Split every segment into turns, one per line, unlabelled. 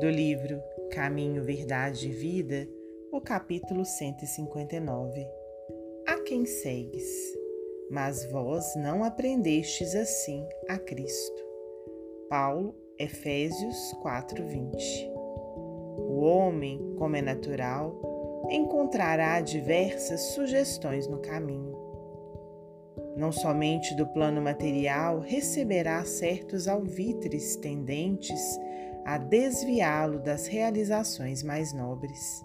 Do livro Caminho, Verdade e Vida, o capítulo 159. A quem segues? Mas vós não aprendestes assim a Cristo. Paulo, Efésios 4:20. O homem, como é natural, encontrará diversas sugestões no caminho não somente do plano material, receberá certos alvitres tendentes a desviá-lo das realizações mais nobres.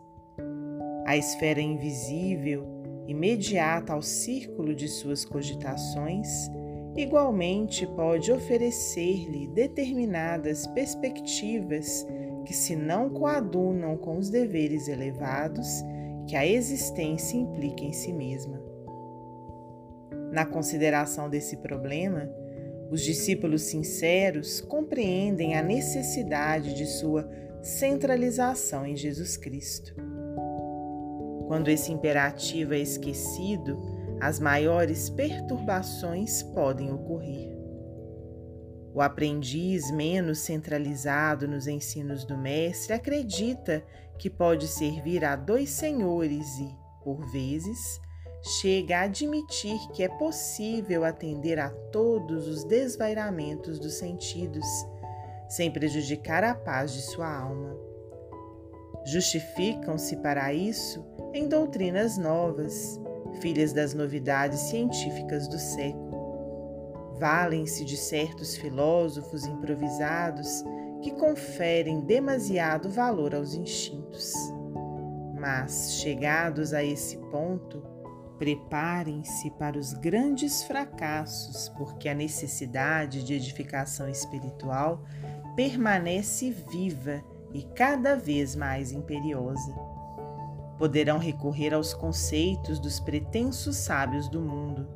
A esfera invisível, imediata ao círculo de suas cogitações, igualmente pode oferecer-lhe determinadas perspectivas que se não coadunam com os deveres elevados que a existência implica em si mesma. Na consideração desse problema, os discípulos sinceros compreendem a necessidade de sua centralização em Jesus Cristo. Quando esse imperativo é esquecido, as maiores perturbações podem ocorrer. O aprendiz menos centralizado nos ensinos do Mestre acredita que pode servir a dois senhores e, por vezes, chega a admitir que é possível atender a todos os desvairamentos dos sentidos, sem prejudicar a paz de sua alma. Justificam-se para isso em doutrinas novas, filhas das novidades científicas do século. Valem-se de certos filósofos improvisados que conferem demasiado valor aos instintos. Mas, chegados a esse ponto, Preparem-se para os grandes fracassos, porque a necessidade de edificação espiritual permanece viva e cada vez mais imperiosa. Poderão recorrer aos conceitos dos pretensos sábios do mundo.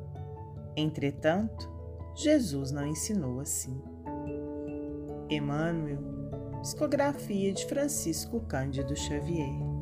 Entretanto, Jesus não ensinou assim. Emmanuel, psicografia de Francisco Cândido Xavier.